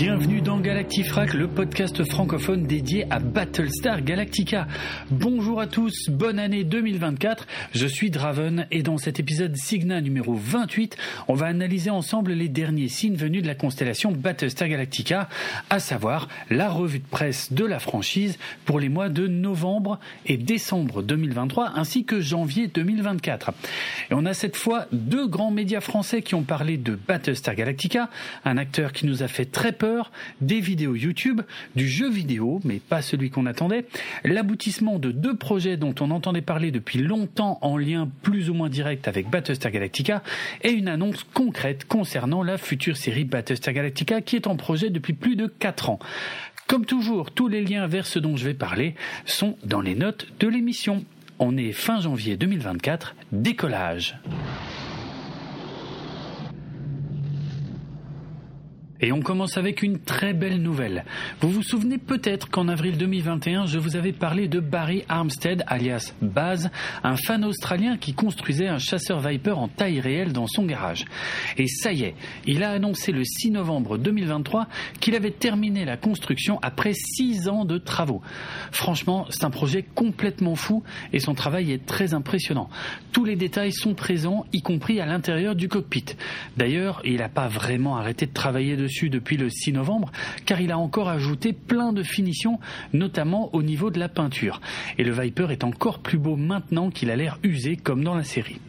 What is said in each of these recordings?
Bienvenue dans Galactifrac, le podcast francophone dédié à Battlestar Galactica. Bonjour à tous, bonne année 2024. Je suis Draven et dans cet épisode Signa numéro 28, on va analyser ensemble les derniers signes venus de la constellation Battlestar Galactica, à savoir la revue de presse de la franchise pour les mois de novembre et décembre 2023 ainsi que janvier 2024. Et on a cette fois deux grands médias français qui ont parlé de Battlestar Galactica, un acteur qui nous a fait très peur des vidéos YouTube, du jeu vidéo, mais pas celui qu'on attendait, l'aboutissement de deux projets dont on entendait parler depuis longtemps en lien plus ou moins direct avec Battlestar Galactica, et une annonce concrète concernant la future série Battlestar Galactica qui est en projet depuis plus de 4 ans. Comme toujours, tous les liens vers ce dont je vais parler sont dans les notes de l'émission. On est fin janvier 2024, décollage. Et on commence avec une très belle nouvelle. Vous vous souvenez peut-être qu'en avril 2021, je vous avais parlé de Barry Armstead, alias Baz, un fan australien qui construisait un chasseur Viper en taille réelle dans son garage. Et ça y est, il a annoncé le 6 novembre 2023 qu'il avait terminé la construction après 6 ans de travaux. Franchement, c'est un projet complètement fou et son travail est très impressionnant. Tous les détails sont présents, y compris à l'intérieur du cockpit. D'ailleurs, il n'a pas vraiment arrêté de travailler dessus depuis le 6 novembre, car il a encore ajouté plein de finitions, notamment au niveau de la peinture. Et le Viper est encore plus beau maintenant qu'il a l'air usé comme dans la série.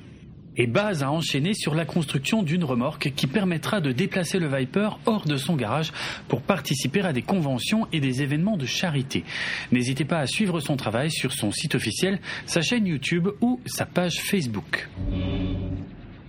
Et Baz a enchaîné sur la construction d'une remorque qui permettra de déplacer le Viper hors de son garage pour participer à des conventions et des événements de charité. N'hésitez pas à suivre son travail sur son site officiel, sa chaîne YouTube ou sa page Facebook.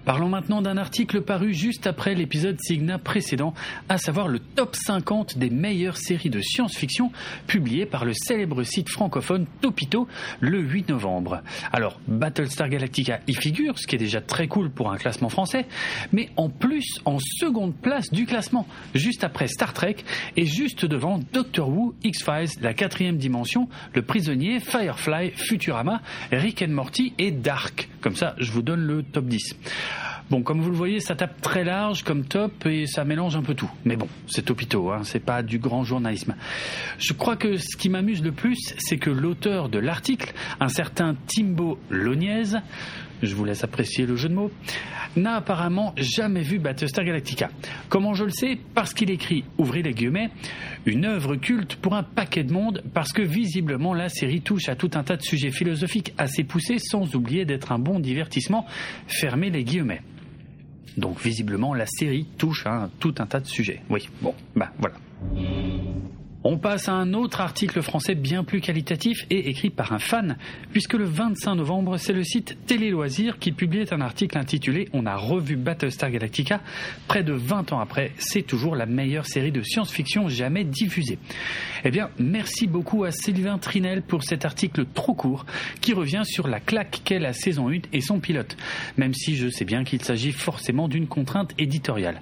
Parlons maintenant d'un article paru juste après l'épisode Signa précédent, à savoir le top 50 des meilleures séries de science-fiction publiées par le célèbre site francophone Topito le 8 novembre. Alors, Battlestar Galactica y figure, ce qui est déjà très cool pour un classement français, mais en plus en seconde place du classement, juste après Star Trek et juste devant Doctor Who, X-Files, La quatrième dimension, Le prisonnier, Firefly, Futurama, Rick and Morty et Dark. Comme ça, je vous donne le top 10. Bon, comme vous le voyez, ça tape très large comme top et ça mélange un peu tout. Mais bon, c'est topito, hein, c'est pas du grand journalisme. Je crois que ce qui m'amuse le plus, c'est que l'auteur de l'article, un certain Timbo Loniez, je vous laisse apprécier le jeu de mots, n'a apparemment jamais vu Battlestar Galactica. Comment je le sais? Parce qu'il écrit, ouvrez les guillemets, une œuvre culte pour un paquet de monde, parce que visiblement la série touche à tout un tas de sujets philosophiques assez poussés, sans oublier d'être un bon divertissement, fermez les guillemets. Donc visiblement la série touche à tout un tas de sujets. Oui, bon, bah voilà. On passe à un autre article français bien plus qualitatif et écrit par un fan, puisque le 25 novembre, c'est le site Télé Loisirs qui publiait un article intitulé On a revu Battlestar Galactica. Près de 20 ans après, c'est toujours la meilleure série de science-fiction jamais diffusée. Eh bien, merci beaucoup à Sylvain Trinel pour cet article trop court qui revient sur la claque qu'est la saison 1 et son pilote, même si je sais bien qu'il s'agit forcément d'une contrainte éditoriale.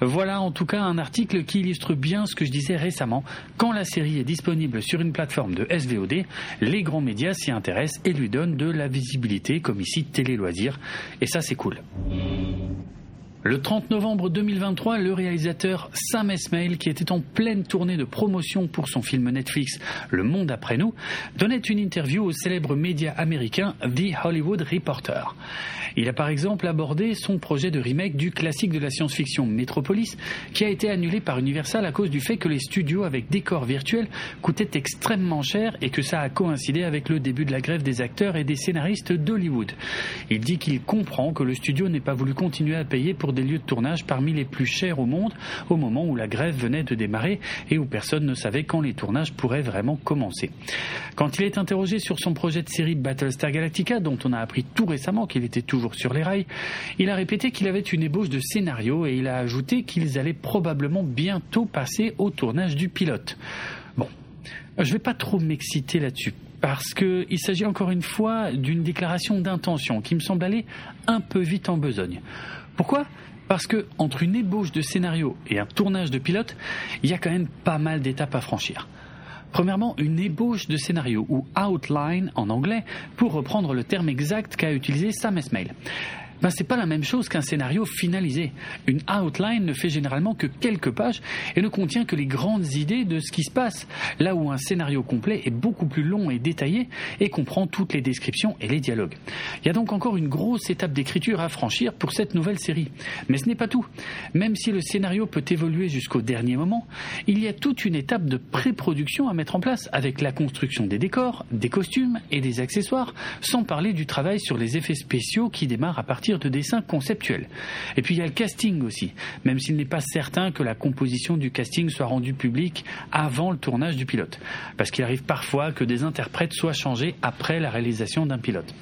Voilà en tout cas un article qui illustre bien ce que je disais récemment quand la série est disponible sur une plateforme de SVOD, les grands médias s'y intéressent et lui donnent de la visibilité, comme ici Télé Loisirs, et ça c'est cool. Le 30 novembre 2023, le réalisateur Sam Esmail, qui était en pleine tournée de promotion pour son film Netflix Le Monde après nous, donnait une interview au célèbre média américain The Hollywood Reporter. Il a par exemple abordé son projet de remake du classique de la science-fiction Metropolis, qui a été annulé par Universal à cause du fait que les studios avec décors virtuels coûtaient extrêmement cher et que ça a coïncidé avec le début de la grève des acteurs et des scénaristes d'Hollywood. Il dit qu'il comprend que le studio n'ait pas voulu continuer à payer pour des lieux de tournage parmi les plus chers au monde au moment où la grève venait de démarrer et où personne ne savait quand les tournages pourraient vraiment commencer. Quand il est interrogé sur son projet de série Battlestar Galactica, dont on a appris tout récemment qu'il était toujours sur les rails, il a répété qu'il avait une ébauche de scénario et il a ajouté qu'ils allaient probablement bientôt passer au tournage du pilote. Bon, je vais pas trop m'exciter là-dessus parce qu'il s'agit encore une fois d'une déclaration d'intention qui me semble aller un peu vite en besogne. Pourquoi? Parce que entre une ébauche de scénario et un tournage de pilote, il y a quand même pas mal d'étapes à franchir. Premièrement, une ébauche de scénario, ou outline en anglais, pour reprendre le terme exact qu'a utilisé Sam Esmail. Ben c'est pas la même chose qu'un scénario finalisé. Une outline ne fait généralement que quelques pages et ne contient que les grandes idées de ce qui se passe, là où un scénario complet est beaucoup plus long et détaillé et comprend toutes les descriptions et les dialogues. Il y a donc encore une grosse étape d'écriture à franchir pour cette nouvelle série. Mais ce n'est pas tout. Même si le scénario peut évoluer jusqu'au dernier moment, il y a toute une étape de pré-production à mettre en place avec la construction des décors, des costumes et des accessoires, sans parler du travail sur les effets spéciaux qui démarrent à partir de dessins conceptuels. Et puis il y a le casting aussi, même s'il n'est pas certain que la composition du casting soit rendue publique avant le tournage du pilote, parce qu'il arrive parfois que des interprètes soient changés après la réalisation d'un pilote.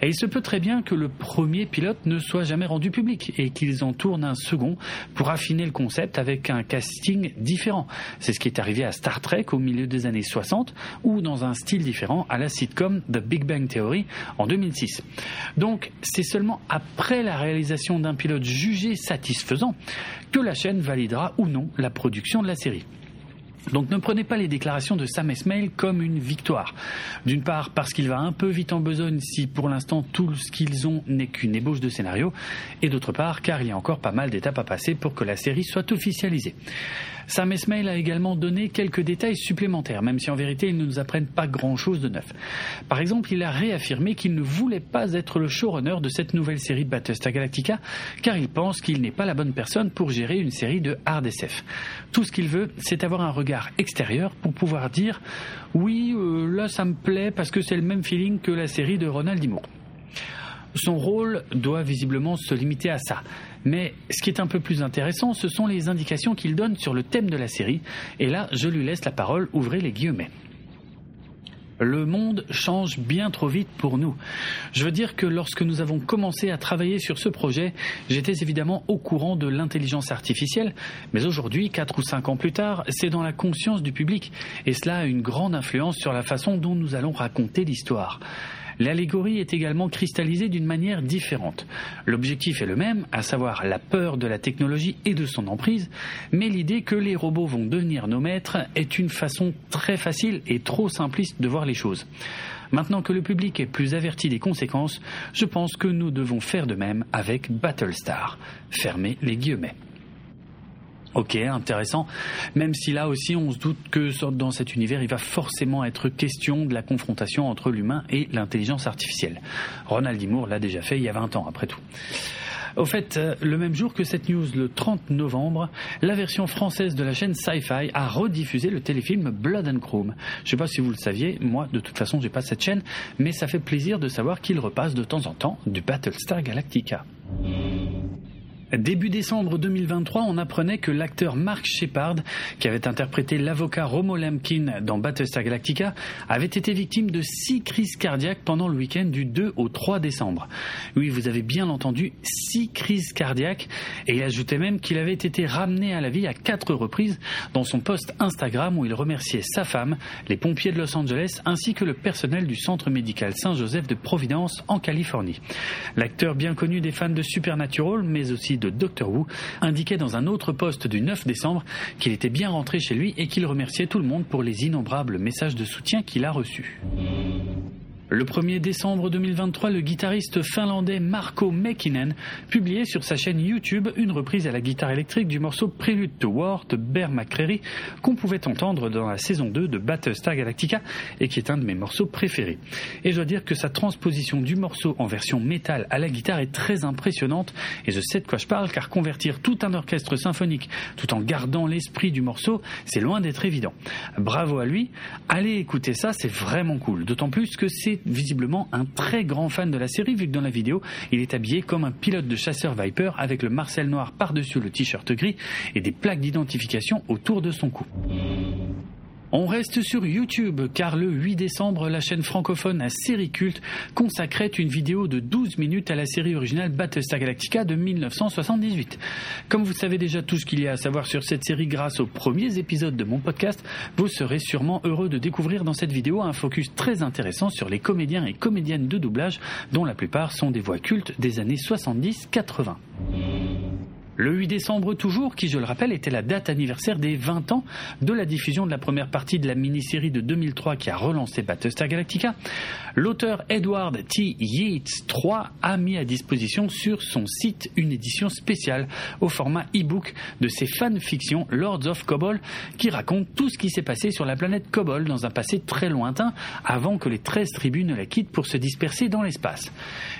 Et il se peut très bien que le premier pilote ne soit jamais rendu public et qu'ils en tournent un second pour affiner le concept avec un casting différent. C'est ce qui est arrivé à Star Trek au milieu des années 60 ou dans un style différent à la sitcom The Big Bang Theory en 2006. Donc c'est seulement après la réalisation d'un pilote jugé satisfaisant que la chaîne validera ou non la production de la série. Donc ne prenez pas les déclarations de Sam Esmail comme une victoire. D'une part parce qu'il va un peu vite en besogne si pour l'instant tout ce qu'ils ont n'est qu'une ébauche de scénario, et d'autre part car il y a encore pas mal d'étapes à passer pour que la série soit officialisée. Sam Esmail a également donné quelques détails supplémentaires, même si en vérité ils ne nous apprennent pas grand-chose de neuf. Par exemple, il a réaffirmé qu'il ne voulait pas être le showrunner de cette nouvelle série de Battlestar Galactica, car il pense qu'il n'est pas la bonne personne pour gérer une série de hard SF. Tout ce qu'il veut, c'est avoir un regard extérieur pour pouvoir dire oui, euh, là ça me plaît parce que c'est le même feeling que la série de Ronald. Son rôle doit visiblement se limiter à ça. Mais ce qui est un peu plus intéressant, ce sont les indications qu'il donne sur le thème de la série. Et là, je lui laisse la parole, ouvrez les guillemets. Le monde change bien trop vite pour nous. Je veux dire que lorsque nous avons commencé à travailler sur ce projet, j'étais évidemment au courant de l'intelligence artificielle, mais aujourd'hui, quatre ou cinq ans plus tard, c'est dans la conscience du public, et cela a une grande influence sur la façon dont nous allons raconter l'histoire. L'allégorie est également cristallisée d'une manière différente. L'objectif est le même, à savoir la peur de la technologie et de son emprise, mais l'idée que les robots vont devenir nos maîtres est une façon très facile et trop simpliste de voir les choses. Maintenant que le public est plus averti des conséquences, je pense que nous devons faire de même avec Battlestar. Fermez les guillemets. Ok, intéressant. Même si là aussi on se doute que dans cet univers il va forcément être question de la confrontation entre l'humain et l'intelligence artificielle. Ronald D. l'a déjà fait il y a 20 ans après tout. Au fait, euh, le même jour que cette news, le 30 novembre, la version française de la chaîne Sci-Fi a rediffusé le téléfilm Blood and Chrome. Je ne sais pas si vous le saviez, moi de toute façon j'ai pas cette chaîne, mais ça fait plaisir de savoir qu'il repasse de temps en temps du Battlestar Galactica. Début décembre 2023, on apprenait que l'acteur Mark Shepard, qui avait interprété l'avocat Romo Lemkin dans Battlestar Galactica, avait été victime de six crises cardiaques pendant le week-end du 2 au 3 décembre. Oui, vous avez bien entendu, six crises cardiaques, et il ajoutait même qu'il avait été ramené à la vie à quatre reprises dans son post Instagram où il remerciait sa femme, les pompiers de Los Angeles, ainsi que le personnel du centre médical Saint-Joseph de Providence en Californie. L'acteur bien connu des fans de Supernatural, mais aussi de Doctor Who, indiquait dans un autre poste du 9 décembre qu'il était bien rentré chez lui et qu'il remerciait tout le monde pour les innombrables messages de soutien qu'il a reçus. Le 1er décembre 2023, le guitariste finlandais Marco Mäkinen publiait sur sa chaîne YouTube une reprise à la guitare électrique du morceau Prelude to War de Bear McCreary qu'on pouvait entendre dans la saison 2 de Battlestar Galactica et qui est un de mes morceaux préférés. Et je dois dire que sa transposition du morceau en version métal à la guitare est très impressionnante et je sais de quoi je parle car convertir tout un orchestre symphonique tout en gardant l'esprit du morceau, c'est loin d'être évident. Bravo à lui, allez écouter ça, c'est vraiment cool, d'autant plus que c'est visiblement un très grand fan de la série, vu que dans la vidéo, il est habillé comme un pilote de chasseur Viper avec le Marcel noir par-dessus le t-shirt gris et des plaques d'identification autour de son cou. On reste sur YouTube car le 8 décembre, la chaîne francophone à série culte consacrait une vidéo de 12 minutes à la série originale Battlestar Galactica de 1978. Comme vous savez déjà tout ce qu'il y a à savoir sur cette série grâce aux premiers épisodes de mon podcast, vous serez sûrement heureux de découvrir dans cette vidéo un focus très intéressant sur les comédiens et comédiennes de doublage dont la plupart sont des voix cultes des années 70-80. Le 8 décembre toujours, qui je le rappelle était la date anniversaire des 20 ans de la diffusion de la première partie de la mini-série de 2003 qui a relancé Battlestar Galactica, l'auteur Edward T. Yates III a mis à disposition sur son site une édition spéciale au format e-book de ses fanfictions Lords of Kobol qui racontent tout ce qui s'est passé sur la planète Kobol dans un passé très lointain avant que les 13 tribus ne la quittent pour se disperser dans l'espace.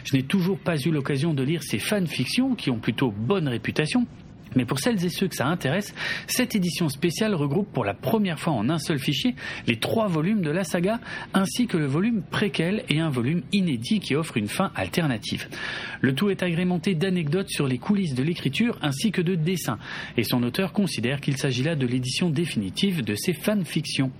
Je n'ai toujours pas eu l'occasion de lire ces fanfictions qui ont plutôt bonne réputation mais pour celles et ceux que ça intéresse, cette édition spéciale regroupe pour la première fois en un seul fichier les trois volumes de la saga, ainsi que le volume préquel et un volume inédit qui offre une fin alternative. Le tout est agrémenté d'anecdotes sur les coulisses de l'écriture ainsi que de dessins, et son auteur considère qu'il s'agit là de l'édition définitive de ses fanfictions.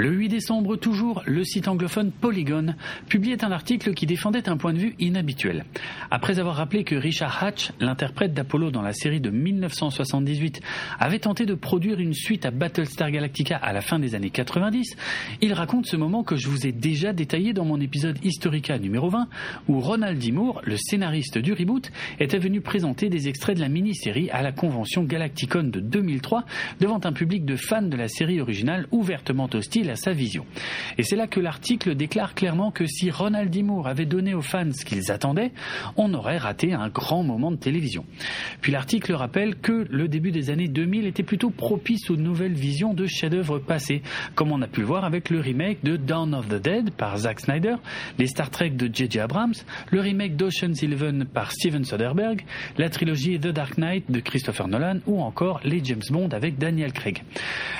Le 8 décembre toujours, le site anglophone Polygon publiait un article qui défendait un point de vue inhabituel. Après avoir rappelé que Richard Hatch, l'interprète d'Apollo dans la série de 1978, avait tenté de produire une suite à Battlestar Galactica à la fin des années 90, il raconte ce moment que je vous ai déjà détaillé dans mon épisode Historica numéro 20, où Ronald D. Le scénariste du reboot, était venu présenter des extraits de la mini-série à la convention Galacticon de 2003 devant un public de fans de la série originale ouvertement hostile à sa vision. Et c'est là que l'article déclare clairement que si Ronald D. Moore avait donné aux fans ce qu'ils attendaient, on aurait raté un grand moment de télévision. Puis l'article rappelle que le début des années 2000 était plutôt propice aux nouvelles visions de chefs-d'œuvre passés, comme on a pu le voir avec le remake de Dawn of the Dead par Zack Snyder, les Star Trek de J.J. Abrams, le remake d'Ocean's Eleven par Steven Soderbergh, la trilogie The Dark Knight de Christopher Nolan ou encore les James Bond avec Daniel Craig.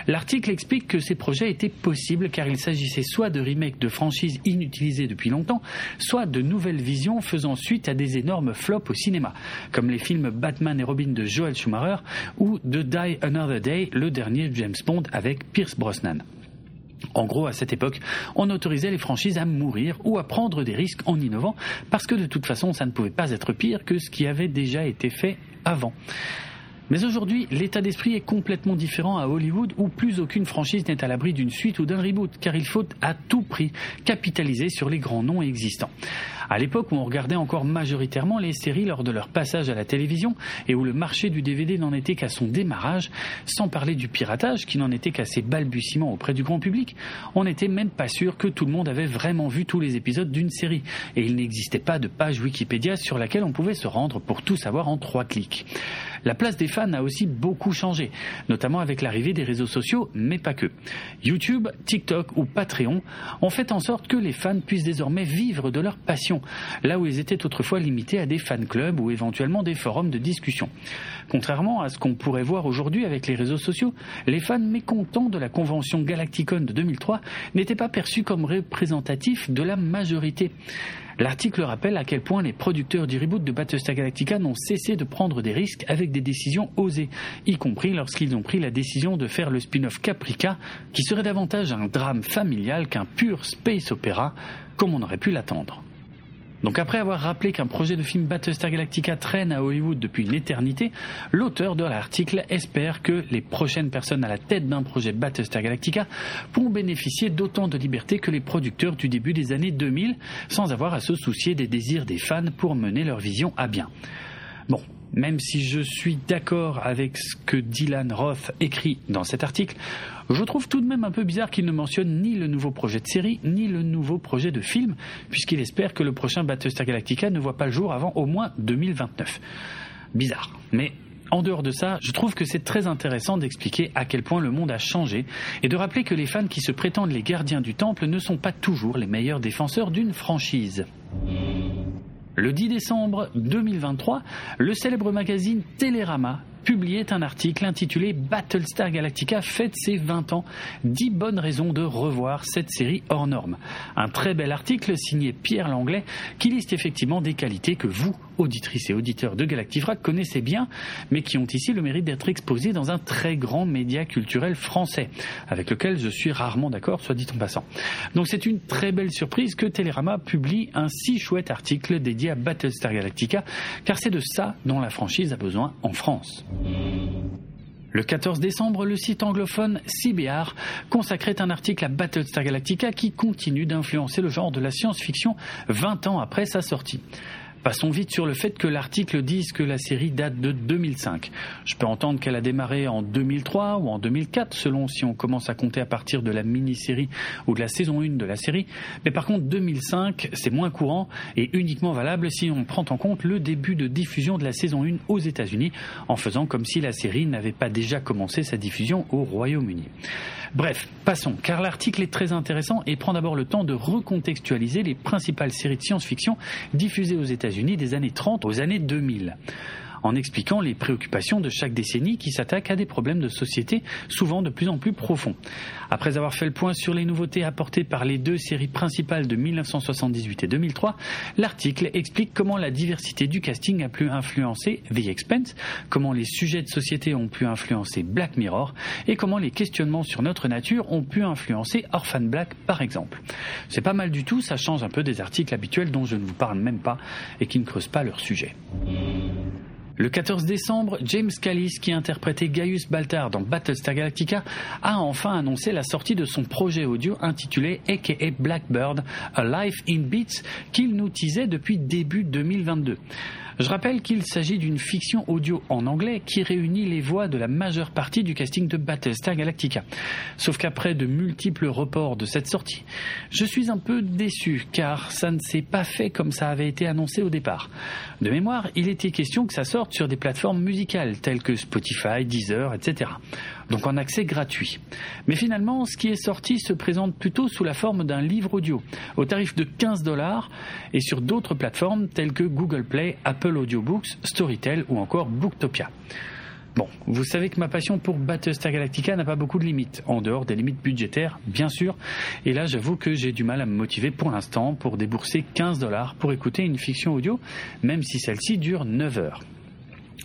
L'article explique que ces projets étaient possibles car il s'agissait soit de remakes de franchises inutilisées depuis longtemps, soit de nouvelles visions faisant suite à des énormes flops au cinéma, comme les films Batman et Robin de Joel Schumacher ou The Die Another Day, le dernier James Bond avec Pierce Brosnan. En gros, à cette époque, on autorisait les franchises à mourir ou à prendre des risques en innovant, parce que de toute façon, ça ne pouvait pas être pire que ce qui avait déjà été fait avant. Mais aujourd'hui, l'état d'esprit est complètement différent à Hollywood où plus aucune franchise n'est à l'abri d'une suite ou d'un reboot, car il faut à tout prix capitaliser sur les grands noms existants. À l'époque où on regardait encore majoritairement les séries lors de leur passage à la télévision et où le marché du DVD n'en était qu'à son démarrage, sans parler du piratage qui n'en était qu'à ses balbutiements auprès du grand public, on n'était même pas sûr que tout le monde avait vraiment vu tous les épisodes d'une série et il n'existait pas de page Wikipédia sur laquelle on pouvait se rendre pour tout savoir en trois clics. La place des fans a aussi beaucoup changé, notamment avec l'arrivée des réseaux sociaux, mais pas que. YouTube, TikTok ou Patreon ont fait en sorte que les fans puissent désormais vivre de leur passion, là où ils étaient autrefois limités à des fan clubs ou éventuellement des forums de discussion. Contrairement à ce qu'on pourrait voir aujourd'hui avec les réseaux sociaux, les fans mécontents de la convention Galacticon de 2003 n'étaient pas perçus comme représentatifs de la majorité. L'article rappelle à quel point les producteurs du reboot de Battlestar Galactica n'ont cessé de prendre des risques avec des décisions osées, y compris lorsqu'ils ont pris la décision de faire le spin-off Caprica, qui serait davantage un drame familial qu'un pur space opéra, comme on aurait pu l'attendre. Donc après avoir rappelé qu'un projet de film Battlestar Galactica traîne à Hollywood depuis une éternité, l'auteur de l'article espère que les prochaines personnes à la tête d'un projet Battlestar Galactica pourront bénéficier d'autant de liberté que les producteurs du début des années 2000 sans avoir à se soucier des désirs des fans pour mener leur vision à bien. Bon, même si je suis d'accord avec ce que Dylan Roth écrit dans cet article, je trouve tout de même un peu bizarre qu'il ne mentionne ni le nouveau projet de série, ni le nouveau projet de film, puisqu'il espère que le prochain Battlestar Galactica ne voit pas le jour avant au moins 2029. Bizarre. Mais en dehors de ça, je trouve que c'est très intéressant d'expliquer à quel point le monde a changé et de rappeler que les fans qui se prétendent les gardiens du temple ne sont pas toujours les meilleurs défenseurs d'une franchise. Le 10 décembre 2023, le célèbre magazine Télérama publiait un article intitulé Battlestar Galactica fête ses 20 ans. 10 bonnes raisons de revoir cette série hors norme. Un très bel article signé Pierre Langlais qui liste effectivement des qualités que vous, auditrices et auditeurs de Galactifrac, connaissez bien, mais qui ont ici le mérite d'être exposés dans un très grand média culturel français, avec lequel je suis rarement d'accord, soit dit en passant. Donc c'est une très belle surprise que Télérama publie un si chouette article dédié à Battlestar Galactica, car c'est de ça dont la franchise a besoin en France. Le 14 décembre, le site anglophone CBR consacrait un article à Battlestar Galactica qui continue d'influencer le genre de la science-fiction 20 ans après sa sortie. Passons vite sur le fait que l'article dise que la série date de 2005. Je peux entendre qu'elle a démarré en 2003 ou en 2004, selon si on commence à compter à partir de la mini-série ou de la saison 1 de la série. Mais par contre, 2005, c'est moins courant et uniquement valable si on prend en compte le début de diffusion de la saison 1 aux États-Unis, en faisant comme si la série n'avait pas déjà commencé sa diffusion au Royaume-Uni. Bref, passons, car l'article est très intéressant et prend d'abord le temps de recontextualiser les principales séries de science-fiction diffusées aux États-Unis des années 30 aux années 2000 en expliquant les préoccupations de chaque décennie qui s'attaquent à des problèmes de société souvent de plus en plus profonds. Après avoir fait le point sur les nouveautés apportées par les deux séries principales de 1978 et 2003, l'article explique comment la diversité du casting a pu influencer The Expense, comment les sujets de société ont pu influencer Black Mirror et comment les questionnements sur notre nature ont pu influencer Orphan Black par exemple. C'est pas mal du tout, ça change un peu des articles habituels dont je ne vous parle même pas et qui ne creusent pas leur sujet. Le 14 décembre, James Callis, qui interprétait Gaius Baltar dans Battlestar Galactica, a enfin annoncé la sortie de son projet audio intitulé AKA Blackbird, A Life in Beats, qu'il nous teasait depuis début 2022. Je rappelle qu'il s'agit d'une fiction audio en anglais qui réunit les voix de la majeure partie du casting de Battlestar Galactica. Sauf qu'après de multiples reports de cette sortie, je suis un peu déçu car ça ne s'est pas fait comme ça avait été annoncé au départ. De mémoire, il était question que ça sorte sur des plateformes musicales telles que Spotify, Deezer, etc donc en accès gratuit. Mais finalement, ce qui est sorti se présente plutôt sous la forme d'un livre audio, au tarif de 15 dollars, et sur d'autres plateformes telles que Google Play, Apple Audiobooks, Storytel ou encore Booktopia. Bon, vous savez que ma passion pour Battlestar Galactica n'a pas beaucoup de limites, en dehors des limites budgétaires, bien sûr. Et là, j'avoue que j'ai du mal à me motiver pour l'instant pour débourser 15 dollars pour écouter une fiction audio, même si celle-ci dure 9 heures.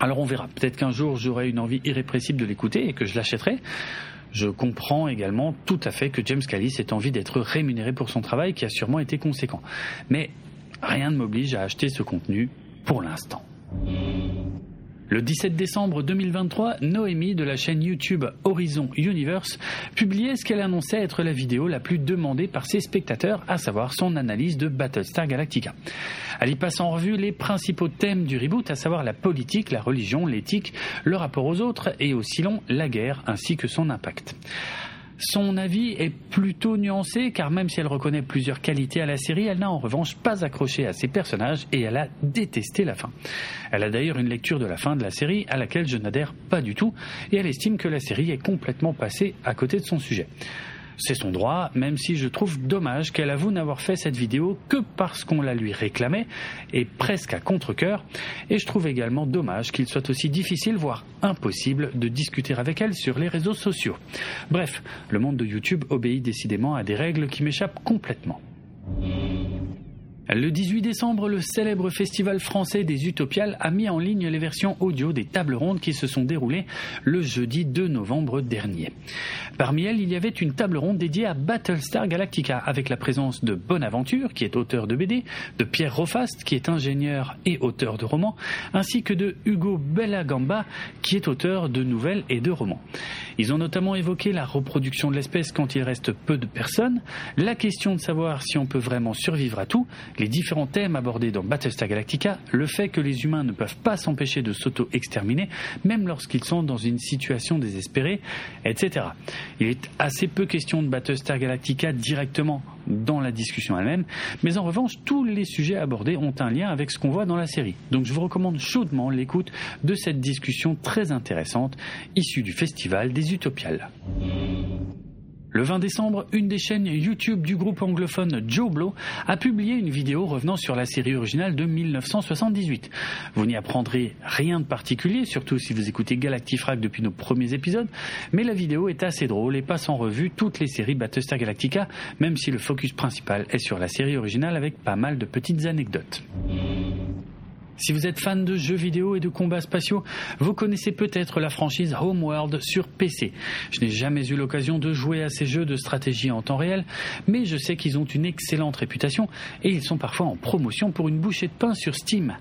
Alors on verra. Peut-être qu'un jour j'aurai une envie irrépressible de l'écouter et que je l'achèterai. Je comprends également tout à fait que James Callis ait envie d'être rémunéré pour son travail qui a sûrement été conséquent. Mais rien ne m'oblige à acheter ce contenu pour l'instant. Le 17 décembre 2023, Noémie de la chaîne YouTube Horizon Universe publiait ce qu'elle annonçait être la vidéo la plus demandée par ses spectateurs, à savoir son analyse de Battlestar Galactica. Elle y passe en revue les principaux thèmes du reboot, à savoir la politique, la religion, l'éthique, le rapport aux autres et aussi long la guerre ainsi que son impact. Son avis est plutôt nuancé car même si elle reconnaît plusieurs qualités à la série, elle n'a en revanche pas accroché à ses personnages et elle a détesté la fin. Elle a d'ailleurs une lecture de la fin de la série à laquelle je n'adhère pas du tout et elle estime que la série est complètement passée à côté de son sujet. C'est son droit, même si je trouve dommage qu'elle avoue n'avoir fait cette vidéo que parce qu'on la lui réclamait, et presque à contre-coeur, et je trouve également dommage qu'il soit aussi difficile, voire impossible, de discuter avec elle sur les réseaux sociaux. Bref, le monde de YouTube obéit décidément à des règles qui m'échappent complètement. Le 18 décembre, le célèbre festival français des Utopiales a mis en ligne les versions audio des tables rondes qui se sont déroulées le jeudi 2 novembre dernier. Parmi elles, il y avait une table ronde dédiée à Battlestar Galactica avec la présence de Bonaventure, qui est auteur de BD, de Pierre Rofast, qui est ingénieur et auteur de romans, ainsi que de Hugo Bellagamba, qui est auteur de nouvelles et de romans. Ils ont notamment évoqué la reproduction de l'espèce quand il reste peu de personnes, la question de savoir si on peut vraiment survivre à tout, les différents thèmes abordés dans Battlestar Galactica, le fait que les humains ne peuvent pas s'empêcher de s'auto-exterminer, même lorsqu'ils sont dans une situation désespérée, etc. Il est assez peu question de Battlestar Galactica directement dans la discussion elle-même, mais en revanche, tous les sujets abordés ont un lien avec ce qu'on voit dans la série. Donc je vous recommande chaudement l'écoute de cette discussion très intéressante issue du festival des Utopiales. Le 20 décembre, une des chaînes YouTube du groupe anglophone Joe Blow a publié une vidéo revenant sur la série originale de 1978. Vous n'y apprendrez rien de particulier, surtout si vous écoutez Galactifrac depuis nos premiers épisodes, mais la vidéo est assez drôle et passe en revue toutes les séries Battlestar Galactica, même si le focus principal est sur la série originale avec pas mal de petites anecdotes. Si vous êtes fan de jeux vidéo et de combats spatiaux, vous connaissez peut-être la franchise Homeworld sur PC. Je n'ai jamais eu l'occasion de jouer à ces jeux de stratégie en temps réel, mais je sais qu'ils ont une excellente réputation et ils sont parfois en promotion pour une bouchée de pain sur Steam.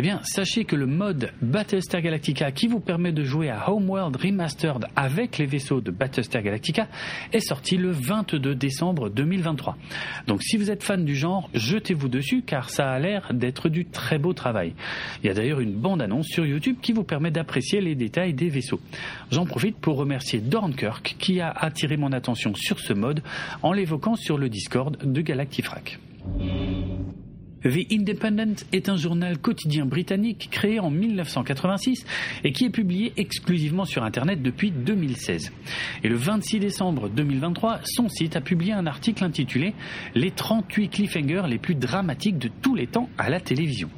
Eh bien, sachez que le mode Battlestar Galactica qui vous permet de jouer à Homeworld Remastered avec les vaisseaux de Battlestar Galactica est sorti le 22 décembre 2023. Donc si vous êtes fan du genre, jetez-vous dessus car ça a l'air d'être du très beau travail. Il y a d'ailleurs une bande-annonce sur YouTube qui vous permet d'apprécier les détails des vaisseaux. J'en profite pour remercier Dornkirk qui a attiré mon attention sur ce mode en l'évoquant sur le Discord de Galactifrac. The Independent est un journal quotidien britannique créé en 1986 et qui est publié exclusivement sur Internet depuis 2016. Et le 26 décembre 2023, son site a publié un article intitulé Les 38 cliffhangers les plus dramatiques de tous les temps à la télévision.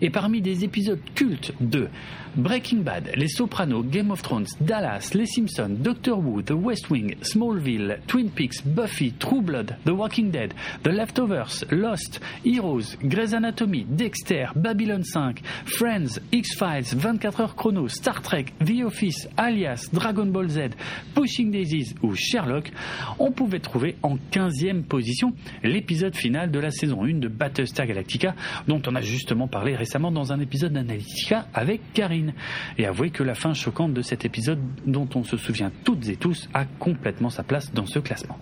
Et parmi des épisodes cultes de Breaking Bad, Les Sopranos, Game of Thrones, Dallas, Les Simpsons, Doctor Who, The West Wing, Smallville, Twin Peaks, Buffy, True Blood, The Walking Dead, The Leftovers, Lost, Heroes, Grey's Anatomy, Dexter, Babylon 5, Friends, X-Files, 24 heures chrono, Star Trek, The Office, Alias, Dragon Ball Z, Pushing Daisies ou Sherlock, on pouvait trouver en 15e position l'épisode final de la saison 1 de Battlestar Galactica dont on a justement parlé récemment dans un épisode d'Analytica avec Et avouez que la fin choquante de cet épisode, dont on se souvient toutes et tous, a complètement sa place dans ce classement.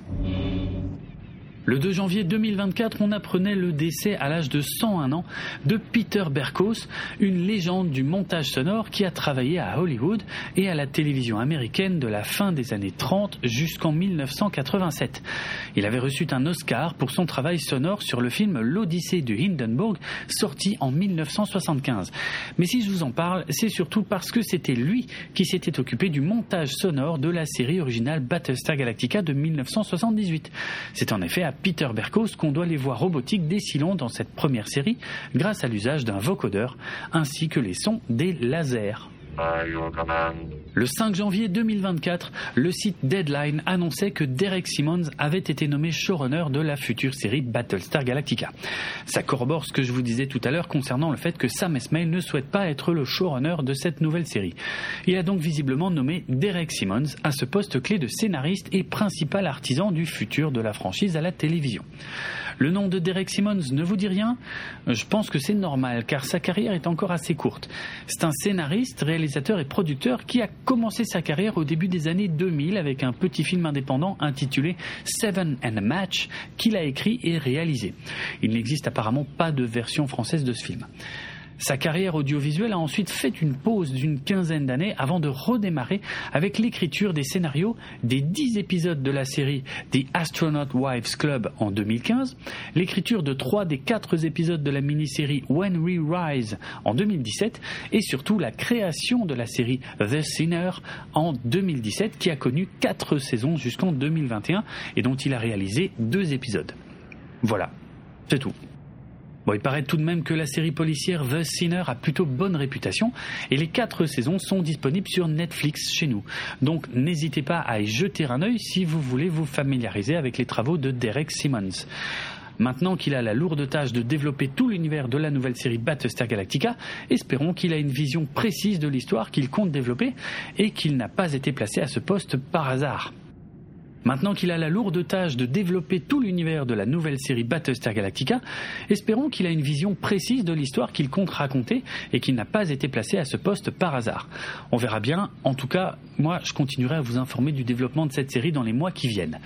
Le 2 janvier 2024, on apprenait le décès à l'âge de 101 ans de Peter Berkos, une légende du montage sonore qui a travaillé à Hollywood et à la télévision américaine de la fin des années 30 jusqu'en 1987. Il avait reçu un Oscar pour son travail sonore sur le film L'Odyssée du Hindenburg, sorti en 1975. Mais si je vous en parle, c'est surtout parce que c'était lui qui s'était occupé du montage sonore de la série originale Battlestar Galactica de 1978. C'est en effet Peter Berkos qu'on doit les voix robotiques décilant dans cette première série grâce à l'usage d'un vocodeur ainsi que les sons des lasers. Le 5 janvier 2024, le site Deadline annonçait que Derek Simmons avait été nommé showrunner de la future série Battlestar Galactica. Ça corrobore ce que je vous disais tout à l'heure concernant le fait que Sam Esmail ne souhaite pas être le showrunner de cette nouvelle série. Il a donc visiblement nommé Derek Simmons à ce poste clé de scénariste et principal artisan du futur de la franchise à la télévision. Le nom de Derek Simmons ne vous dit rien Je pense que c'est normal car sa carrière est encore assez courte. C'est un scénariste, réalisateur et producteur qui a commencé sa carrière au début des années 2000 avec un petit film indépendant intitulé Seven and a Match qu'il a écrit et réalisé. Il n'existe apparemment pas de version française de ce film. Sa carrière audiovisuelle a ensuite fait une pause d'une quinzaine d'années avant de redémarrer avec l'écriture des scénarios des dix épisodes de la série The Astronaut Wives Club en 2015, l'écriture de trois des quatre épisodes de la mini-série When We Rise en 2017 et surtout la création de la série The Sinner en 2017 qui a connu quatre saisons jusqu'en 2021 et dont il a réalisé deux épisodes. Voilà, c'est tout. Bon, il paraît tout de même que la série policière The Sinner a plutôt bonne réputation et les quatre saisons sont disponibles sur Netflix chez nous. Donc n'hésitez pas à y jeter un œil si vous voulez vous familiariser avec les travaux de Derek Simmons. Maintenant qu'il a la lourde tâche de développer tout l'univers de la nouvelle série Battlestar Galactica, espérons qu'il a une vision précise de l'histoire qu'il compte développer et qu'il n'a pas été placé à ce poste par hasard. Maintenant qu'il a la lourde tâche de développer tout l'univers de la nouvelle série Battlestar Galactica, espérons qu'il a une vision précise de l'histoire qu'il compte raconter et qu'il n'a pas été placé à ce poste par hasard. On verra bien. En tout cas, moi, je continuerai à vous informer du développement de cette série dans les mois qui viennent.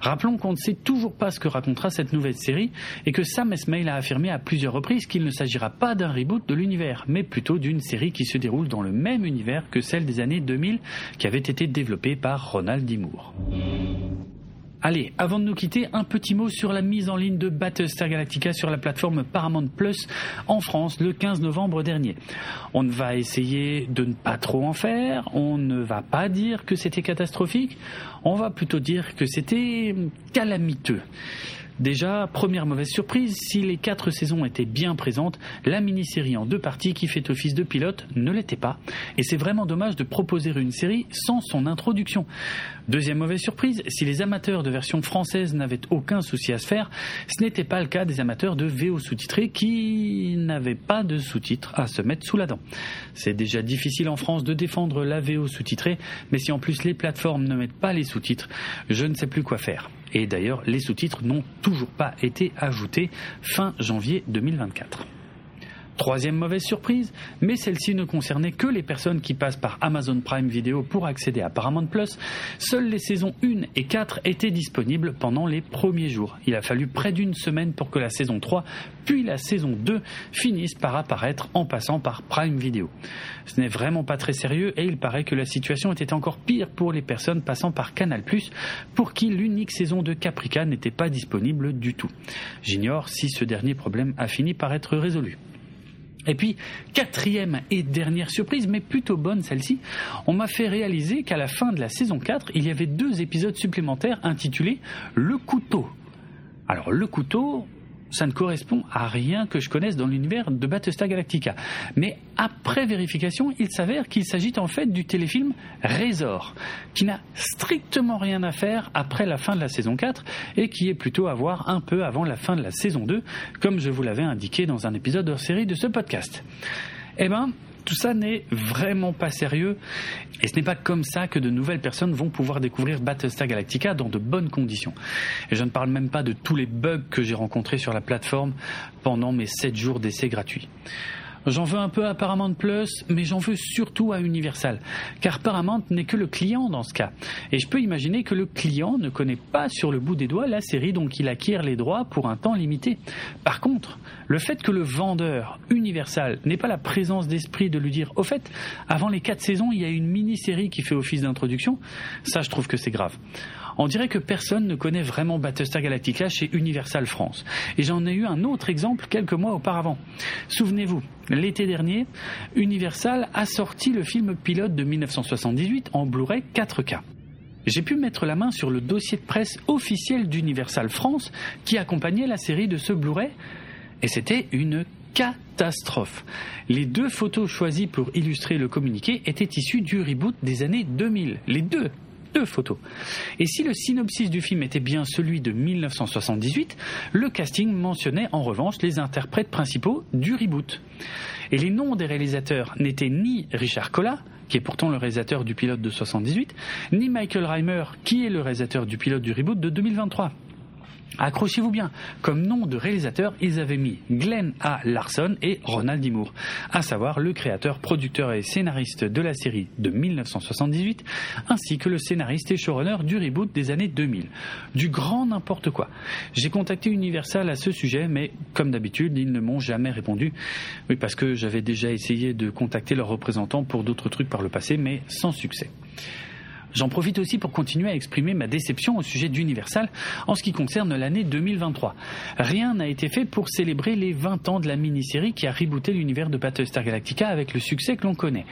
Rappelons qu'on ne sait toujours pas ce que racontera cette nouvelle série et que Sam Esmail a affirmé à plusieurs reprises qu'il ne s'agira pas d'un reboot de l'univers, mais plutôt d'une série qui se déroule dans le même univers que celle des années 2000 qui avait été développée par Ronald D. Moore. Allez, avant de nous quitter, un petit mot sur la mise en ligne de Battlestar Galactica sur la plateforme Paramount Plus en France le 15 novembre dernier. On va essayer de ne pas trop en faire, on ne va pas dire que c'était catastrophique, on va plutôt dire que c'était calamiteux. Déjà, première mauvaise surprise, si les quatre saisons étaient bien présentes, la mini-série en deux parties qui fait office de pilote ne l'était pas. Et c'est vraiment dommage de proposer une série sans son introduction. Deuxième mauvaise surprise, si les amateurs de version française n'avaient aucun souci à se faire, ce n'était pas le cas des amateurs de VO sous-titrés qui n'avaient pas de sous-titres à se mettre sous la dent. C'est déjà difficile en France de défendre la VO sous-titrée, mais si en plus les plateformes ne mettent pas les sous-titres, je ne sais plus quoi faire. Et d'ailleurs, les sous-titres n'ont toujours pas été ajoutés fin janvier 2024. Troisième mauvaise surprise, mais celle-ci ne concernait que les personnes qui passent par Amazon Prime Video pour accéder à Paramount Plus. Seules les saisons 1 et 4 étaient disponibles pendant les premiers jours. Il a fallu près d'une semaine pour que la saison 3 puis la saison 2 finissent par apparaître en passant par Prime Video. Ce n'est vraiment pas très sérieux et il paraît que la situation était encore pire pour les personnes passant par Canal+, pour qui l'unique saison de Caprica n'était pas disponible du tout. J'ignore si ce dernier problème a fini par être résolu. Et puis, quatrième et dernière surprise, mais plutôt bonne celle-ci, on m'a fait réaliser qu'à la fin de la saison 4, il y avait deux épisodes supplémentaires intitulés Le couteau. Alors, le couteau, ça ne correspond à rien que je connaisse dans l'univers de Battlestar Galactica. Mais après vérification, il s'avère qu'il s'agit en fait du téléfilm Razor, qui n'a strictement rien à faire après la fin de la saison 4 et qui est plutôt à voir un peu avant la fin de la saison 2, comme je vous l'avais indiqué dans un épisode hors série de ce podcast. Eh ben, tout ça n'est vraiment pas sérieux et ce n'est pas comme ça que de nouvelles personnes vont pouvoir découvrir Battlestar Galactica dans de bonnes conditions. Et je ne parle même pas de tous les bugs que j'ai rencontrés sur la plateforme pendant mes 7 jours d'essai gratuit. J'en veux un peu à Paramount Plus, mais j'en veux surtout à Universal, car Paramount n'est que le client dans ce cas. Et je peux imaginer que le client ne connaît pas sur le bout des doigts la série dont il acquiert les droits pour un temps limité. Par contre, le fait que le vendeur, Universal, n'ait pas la présence d'esprit de lui dire au fait, avant les quatre saisons, il y a une mini-série qui fait office d'introduction, ça je trouve que c'est grave. On dirait que personne ne connaît vraiment Battlestar Galactica chez Universal France. Et j'en ai eu un autre exemple quelques mois auparavant. Souvenez-vous, l'été dernier, Universal a sorti le film pilote de 1978 en Blu-ray 4K. J'ai pu mettre la main sur le dossier de presse officiel d'Universal France qui accompagnait la série de ce Blu-ray et c'était une catastrophe. Les deux photos choisies pour illustrer le communiqué étaient issues du reboot des années 2000. Les deux deux photos. Et si le synopsis du film était bien celui de 1978, le casting mentionnait en revanche les interprètes principaux du reboot. Et les noms des réalisateurs n'étaient ni Richard Collat, qui est pourtant le réalisateur du pilote de 78, ni Michael Reimer, qui est le réalisateur du pilote du reboot de 2023. Accrochez-vous bien, comme nom de réalisateur, ils avaient mis Glenn A. Larson et Ronald D. Moore, à savoir le créateur, producteur et scénariste de la série de 1978, ainsi que le scénariste et showrunner du reboot des années 2000. Du grand n'importe quoi. J'ai contacté Universal à ce sujet, mais comme d'habitude, ils ne m'ont jamais répondu. Oui, parce que j'avais déjà essayé de contacter leurs représentants pour d'autres trucs par le passé, mais sans succès. J'en profite aussi pour continuer à exprimer ma déception au sujet d'Universal en ce qui concerne l'année 2023. Rien n'a été fait pour célébrer les 20 ans de la mini-série qui a rebooté l'univers de Battlestar Galactica avec le succès que l'on connaît.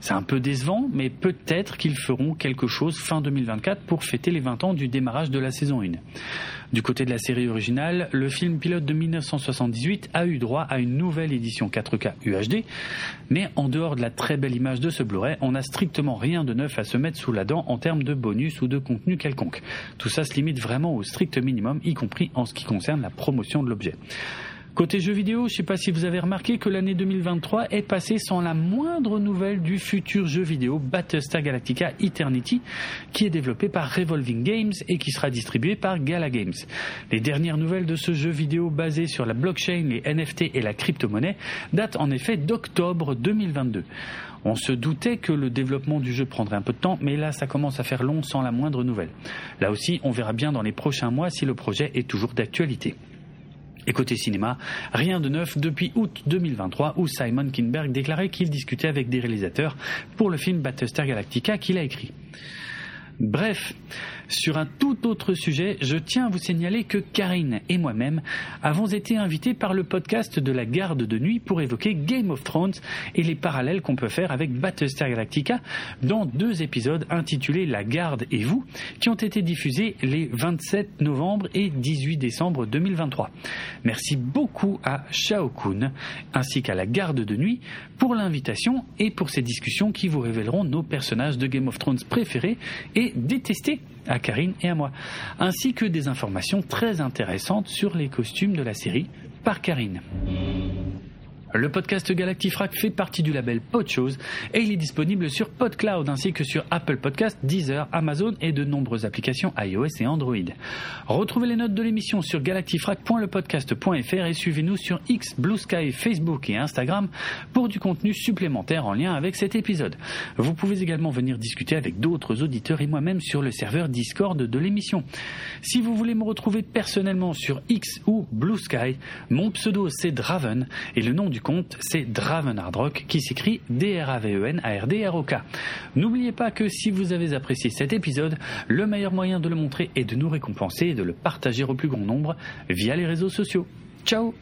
C'est un peu décevant, mais peut-être qu'ils feront quelque chose fin 2024 pour fêter les 20 ans du démarrage de la saison 1. Du côté de la série originale, le film pilote de 1978 a eu droit à une nouvelle édition 4K UHD, mais en dehors de la très belle image de ce Blu-ray, on n'a strictement rien de neuf à se mettre sous la dent en termes de bonus ou de contenu quelconque. Tout ça se limite vraiment au strict minimum, y compris en ce qui concerne la promotion de l'objet. Côté jeux vidéo, je ne sais pas si vous avez remarqué que l'année 2023 est passée sans la moindre nouvelle du futur jeu vidéo Battlestar Galactica Eternity, qui est développé par Revolving Games et qui sera distribué par Gala Games. Les dernières nouvelles de ce jeu vidéo basé sur la blockchain, les NFT et la crypto-monnaie datent en effet d'octobre 2022. On se doutait que le développement du jeu prendrait un peu de temps, mais là ça commence à faire long sans la moindre nouvelle. Là aussi, on verra bien dans les prochains mois si le projet est toujours d'actualité. Et côté cinéma, rien de neuf depuis août 2023 où Simon Kinberg déclarait qu'il discutait avec des réalisateurs pour le film Battlestar Galactica qu'il a écrit. Bref, sur un tout autre sujet, je tiens à vous signaler que Karine et moi-même avons été invités par le podcast de la garde de nuit pour évoquer Game of Thrones et les parallèles qu'on peut faire avec Battlestar Galactica dans deux épisodes intitulés La garde et vous, qui ont été diffusés les 27 novembre et 18 décembre 2023. Merci beaucoup à Shao Kun ainsi qu'à la garde de nuit pour l'invitation et pour ces discussions qui vous révéleront nos personnages de Game of Thrones préférés et détestés Karine et à moi, ainsi que des informations très intéressantes sur les costumes de la série par Karine. Le podcast Galactifrac fait partie du label Podchose et il est disponible sur PodCloud ainsi que sur Apple Podcast, Deezer, Amazon et de nombreuses applications iOS et Android. Retrouvez les notes de l'émission sur galactifrac.lepodcast.fr et suivez-nous sur X, Blue Sky, Facebook et Instagram pour du contenu supplémentaire en lien avec cet épisode. Vous pouvez également venir discuter avec d'autres auditeurs et moi-même sur le serveur Discord de l'émission. Si vous voulez me retrouver personnellement sur X ou Blue Sky, mon pseudo c'est Draven et le nom du compte, c'est Draven Rock qui s'écrit D-R-A-V-E-N-A-R-D-R-O-K. N'oubliez pas que si vous avez apprécié cet épisode, le meilleur moyen de le montrer est de nous récompenser et de le partager au plus grand nombre via les réseaux sociaux. Ciao